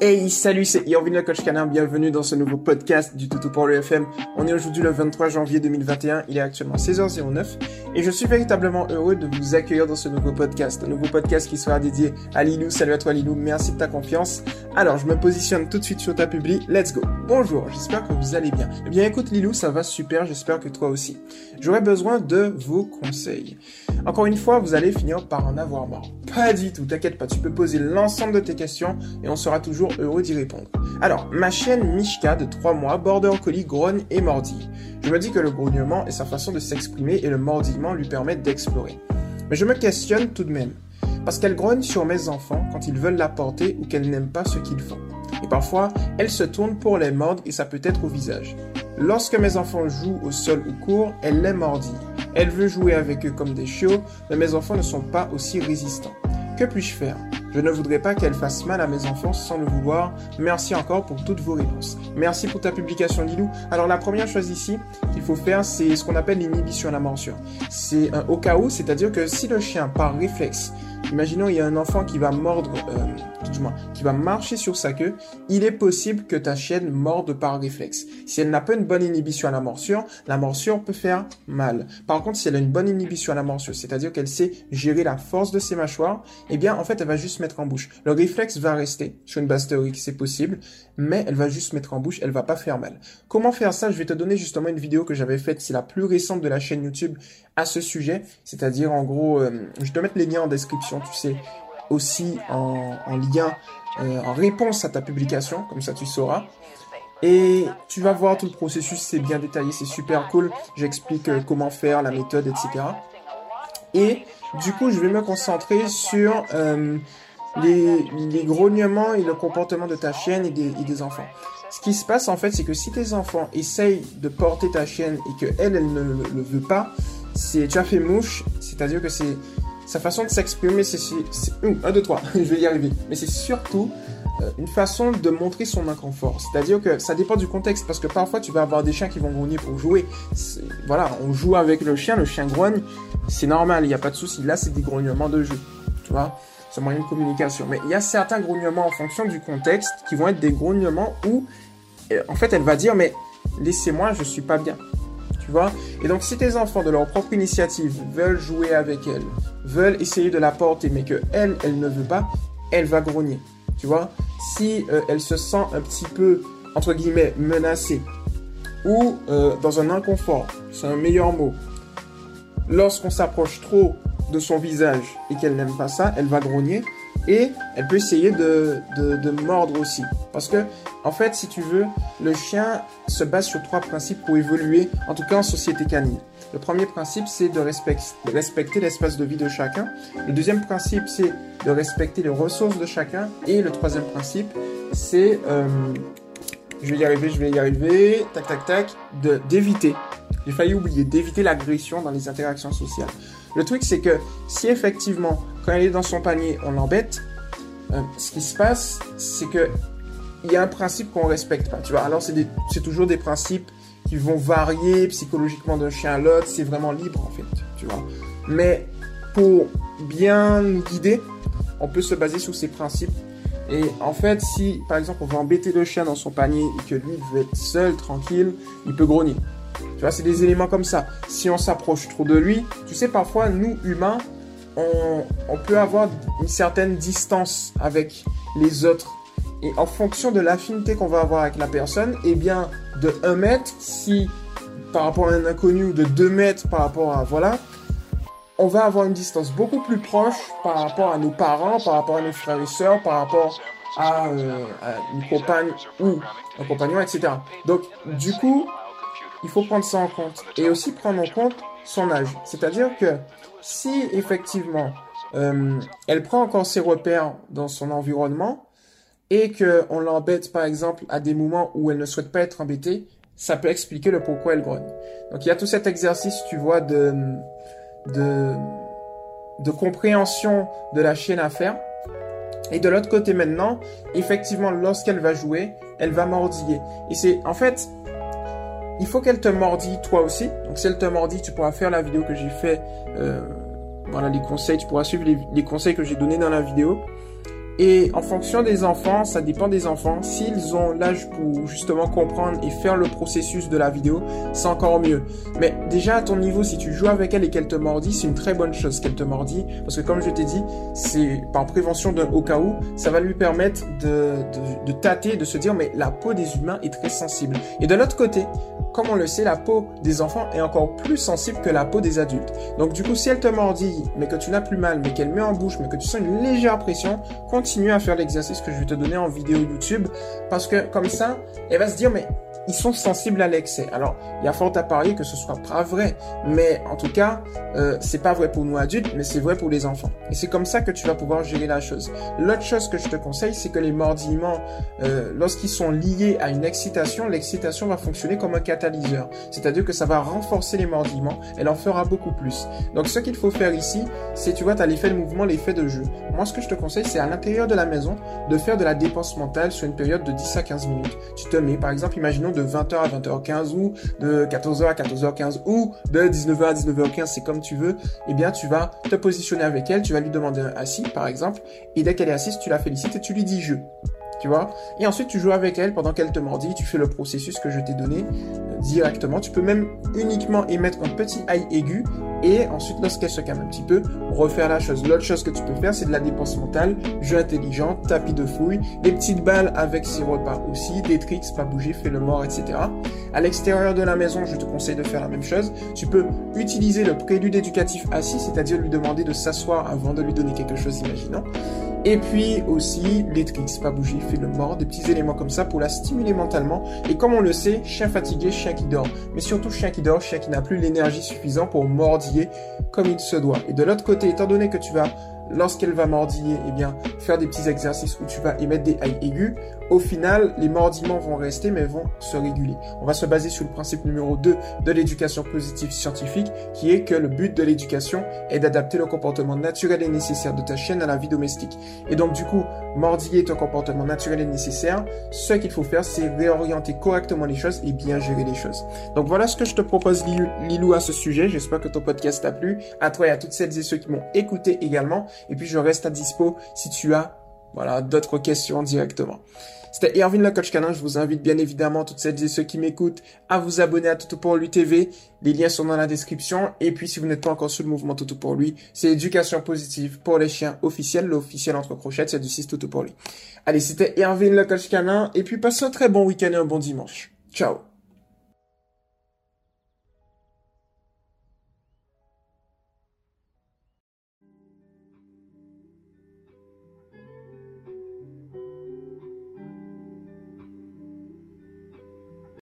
Hey, salut, c'est Irvin le coach canin. Bienvenue dans ce nouveau podcast du Toutou pour le FM. On est aujourd'hui le 23 janvier 2021. Il est actuellement 16h09 et je suis véritablement heureux de vous accueillir dans ce nouveau podcast. Un nouveau podcast qui sera dédié à Lilou. Salut à toi Lilou. Merci de ta confiance. Alors, je me positionne tout de suite sur ta publi. Let's go. Bonjour. J'espère que vous allez bien. Eh bien, écoute Lilou, ça va super. J'espère que toi aussi. J'aurais besoin de vos conseils. Encore une fois, vous allez finir par en avoir marre. Pas du tout, t'inquiète pas, tu peux poser l'ensemble de tes questions et on sera toujours heureux d'y répondre. Alors, ma chienne Mishka de 3 mois, border collie, grogne et mordille. Je me dis que le grognement est sa façon de s'exprimer et le mordillement lui permet d'explorer. Mais je me questionne tout de même. Parce qu'elle grogne sur mes enfants quand ils veulent la porter ou qu'elle n'aime pas ce qu'ils font. Et parfois, elle se tourne pour les mordre et ça peut être au visage. Lorsque mes enfants jouent au sol ou courent, elle les mordit. Elle veut jouer avec eux comme des chiots, mais mes enfants ne sont pas aussi résistants. Que puis-je faire? Je ne voudrais pas qu'elle fasse mal à mes enfants sans le vouloir. Merci encore pour toutes vos réponses. Merci pour ta publication, Lilou. Alors la première chose ici qu'il faut faire, c'est ce qu'on appelle l'inhibition à la morsure. C'est un au cas où, c'est-à-dire que si le chien, par réflexe, imaginons il y a un enfant qui va mordre, euh, du qui va marcher sur sa queue, il est possible que ta chienne morde par réflexe. Si elle n'a pas une bonne inhibition à la morsure, la morsure peut faire mal. Par contre, si elle a une bonne inhibition à la morsure, c'est-à-dire qu'elle sait gérer la force de ses mâchoires, eh bien, en fait, elle va juste mettre en bouche. Le réflexe va rester sur une base théorique, c'est possible, mais elle va juste mettre en bouche, elle va pas faire mal. Comment faire ça? Je vais te donner justement une vidéo que j'avais faite, c'est la plus récente de la chaîne YouTube à ce sujet, c'est-à-dire en gros, euh, je te mettre les liens en description, tu sais, aussi en, lien, euh, en réponse à ta publication, comme ça tu sauras. Et tu vas voir tout le processus, c'est bien détaillé, c'est super cool. J'explique euh, comment faire, la méthode, etc. Et du coup, je vais me concentrer sur les, les, grognements et le comportement de ta chienne et des, et des enfants. Ce qui se passe en fait, c'est que si tes enfants essayent de porter ta chienne et que elle, ne le veut pas, c'est tu as fait mouche, c'est-à-dire que c'est sa façon de s'exprimer, c'est un, deux, trois, je vais y arriver. Mais c'est surtout euh, une façon de montrer son inconfort. C'est-à-dire que ça dépend du contexte, parce que parfois tu vas avoir des chiens qui vont grogner pour jouer. Voilà, on joue avec le chien, le chien grogne, c'est normal, il n'y a pas de souci. Là, c'est des grognements de jeu, tu vois. Un moyen de communication. Mais il y a certains grognements en fonction du contexte qui vont être des grognements où, euh, en fait, elle va dire, mais laissez-moi, je suis pas bien. Et donc, si tes enfants, de leur propre initiative, veulent jouer avec elle, veulent essayer de la porter, mais que elle, elle ne veut pas, elle va grogner. Tu vois? Si euh, elle se sent un petit peu, entre guillemets, menacée, ou euh, dans un inconfort, c'est un meilleur mot, lorsqu'on s'approche trop de son visage et qu'elle n'aime pas ça, elle va grogner et elle peut essayer de, de, mordre aussi. Parce que, en fait, si tu veux, le chien se base sur trois principes pour évoluer, en tout cas en société canine. Le premier principe, c'est de, respecter l'espace de vie de chacun. Le deuxième principe, c'est de respecter les ressources de chacun. Et le troisième principe, c'est... Euh, je vais y arriver, je vais y arriver, tac, tac, tac, d'éviter. J'ai failli oublier, d'éviter l'agression dans les interactions sociales. Le truc, c'est que si effectivement, quand elle est dans son panier, on l'embête, euh, ce qui se passe, c'est que il y a un principe qu'on respecte pas. Tu vois, alors c'est toujours des principes qui vont varier psychologiquement d'un chien à l'autre. C'est vraiment libre en fait. Mais pour bien nous guider, on peut se baser sur ces principes. Et en fait, si par exemple on veut embêter le chien dans son panier et que lui veut être seul, tranquille, il peut grogner. Tu vois, c'est des éléments comme ça. Si on s'approche trop de lui, tu sais, parfois, nous, humains, on, peut avoir une certaine distance avec les autres. Et en fonction de l'affinité qu'on va avoir avec la personne, eh bien, de 1 mètre, si par rapport à un inconnu, ou de 2 mètres par rapport à, voilà, on va avoir une distance beaucoup plus proche par rapport à nos parents, par rapport à nos frères et sœurs, par rapport à, euh, à une compagne ou un compagnon, etc. Donc, du coup, il faut prendre ça en compte. Et aussi prendre en compte son âge. C'est-à-dire que si effectivement euh, elle prend encore ses repères dans son environnement et qu'on l'embête par exemple à des moments où elle ne souhaite pas être embêtée, ça peut expliquer le pourquoi elle grogne. Donc il y a tout cet exercice, tu vois, de, de, de compréhension de la chaîne à faire. Et de l'autre côté maintenant, effectivement, lorsqu'elle va jouer, elle va mordiller. Et c'est, en fait, il faut qu'elle te mordille toi aussi. Donc si elle te mordille, tu pourras faire la vidéo que j'ai fait. Euh, voilà les conseils, tu pourras suivre les, conseils que j'ai donnés dans la vidéo. Et en fonction des enfants, ça dépend des enfants. S'ils ont l'âge pour justement comprendre et faire le processus de la vidéo, c'est encore mieux. Mais déjà à ton niveau, si tu joues avec elle et qu'elle te mordit, c'est une très bonne chose qu'elle te mordit. Parce que comme je t'ai dit, c'est par prévention d'un au cas où, ça va lui permettre de, de, de tâter, de se dire, mais la peau des humains est très sensible. Et de l'autre côté, comme on le sait, la peau des enfants est encore plus sensible que la peau des adultes. Donc du coup, si elle te mordit, mais que tu n'as plus mal, mais qu'elle met en bouche, mais que tu sens une légère pression, continue à faire l'exercice que je vais te donner en vidéo YouTube, parce que comme ça, elle va se dire, mais ils sont sensibles à l'excès. Alors, il y a fort à parier que ce soit pas vrai, mais en tout cas, euh, c'est pas vrai pour nous adultes, mais c'est vrai pour les enfants. Et c'est comme ça que tu vas pouvoir gérer la chose. L'autre chose que je te conseille, c'est que les mordillements, euh, lorsqu'ils sont liés à une excitation, l'excitation va fonctionner comme un catalyseur. C'est-à-dire que ça va renforcer les mordillements, elle en fera beaucoup plus. Donc, ce qu'il faut faire ici, c'est, tu vois, tu as l'effet de mouvement, l'effet de jeu. Moi, ce que je te conseille, c'est à l'intérieur de la maison, de faire de la dépense mentale sur une période de 10 à 15 minutes. Tu te mets, par exemple, imaginons de 20h à 20h15 ou de 14h à 14h15 ou de 19h à 19h15, c'est comme tu veux, eh bien tu vas te positionner avec elle, tu vas lui demander un assis par exemple, et dès qu'elle est assise, tu la félicites et tu lui dis je. Tu vois Et ensuite, tu joues avec elle pendant qu'elle te mordit, tu fais le processus que je t'ai donné euh, directement. Tu peux même uniquement émettre un petit aïe aigu et ensuite, lorsqu'elle se calme un petit peu, refaire la chose. L'autre chose que tu peux faire, c'est de la dépense mentale, jeu intelligent, tapis de fouille, des petites balles avec ses repas aussi, des tricks, pas bouger, fais le mort, etc. À l'extérieur de la maison, je te conseille de faire la même chose. Tu peux utiliser le prélude éducatif assis, c'est-à-dire lui demander de s'asseoir avant de lui donner quelque chose, imaginons. Et puis aussi les tricks, pas bouger, fais le mort, des petits éléments comme ça pour la stimuler mentalement. Et comme on le sait, chien fatigué, chien qui dort. Mais surtout chien qui dort, chien qui n'a plus l'énergie suffisante pour mordiller comme il se doit. Et de l'autre côté, étant donné que tu vas lorsqu'elle va mordiller, eh bien, faire des petits exercices où tu vas émettre des haïs aigus, au final, les mordiments vont rester, mais vont se réguler. On va se baser sur le principe numéro 2 de l'éducation positive scientifique, qui est que le but de l'éducation est d'adapter le comportement naturel et nécessaire de ta chienne à la vie domestique. Et donc, du coup, mordiller est un comportement naturel et nécessaire. Ce qu'il faut faire, c'est réorienter correctement les choses et bien gérer les choses. Donc, voilà ce que je te propose, Lilou, à ce sujet. J'espère que ton podcast t'a plu. À toi et à toutes celles et ceux qui m'ont écouté également. Et puis, je reste à dispo si tu as voilà, d'autres questions directement. C'était Erwin le coach canin. Je vous invite bien évidemment, toutes celles et ceux qui m'écoutent, à vous abonner à Toto pour lui TV. Les liens sont dans la description. Et puis, si vous n'êtes pas encore sur le mouvement Toto pour lui, c'est éducation positive pour les chiens officiels. L'officiel entre crochettes, c'est du 6 Toto pour lui. Allez, c'était Erwin le coach canin. Et puis, passez un très bon week-end et un bon dimanche. Ciao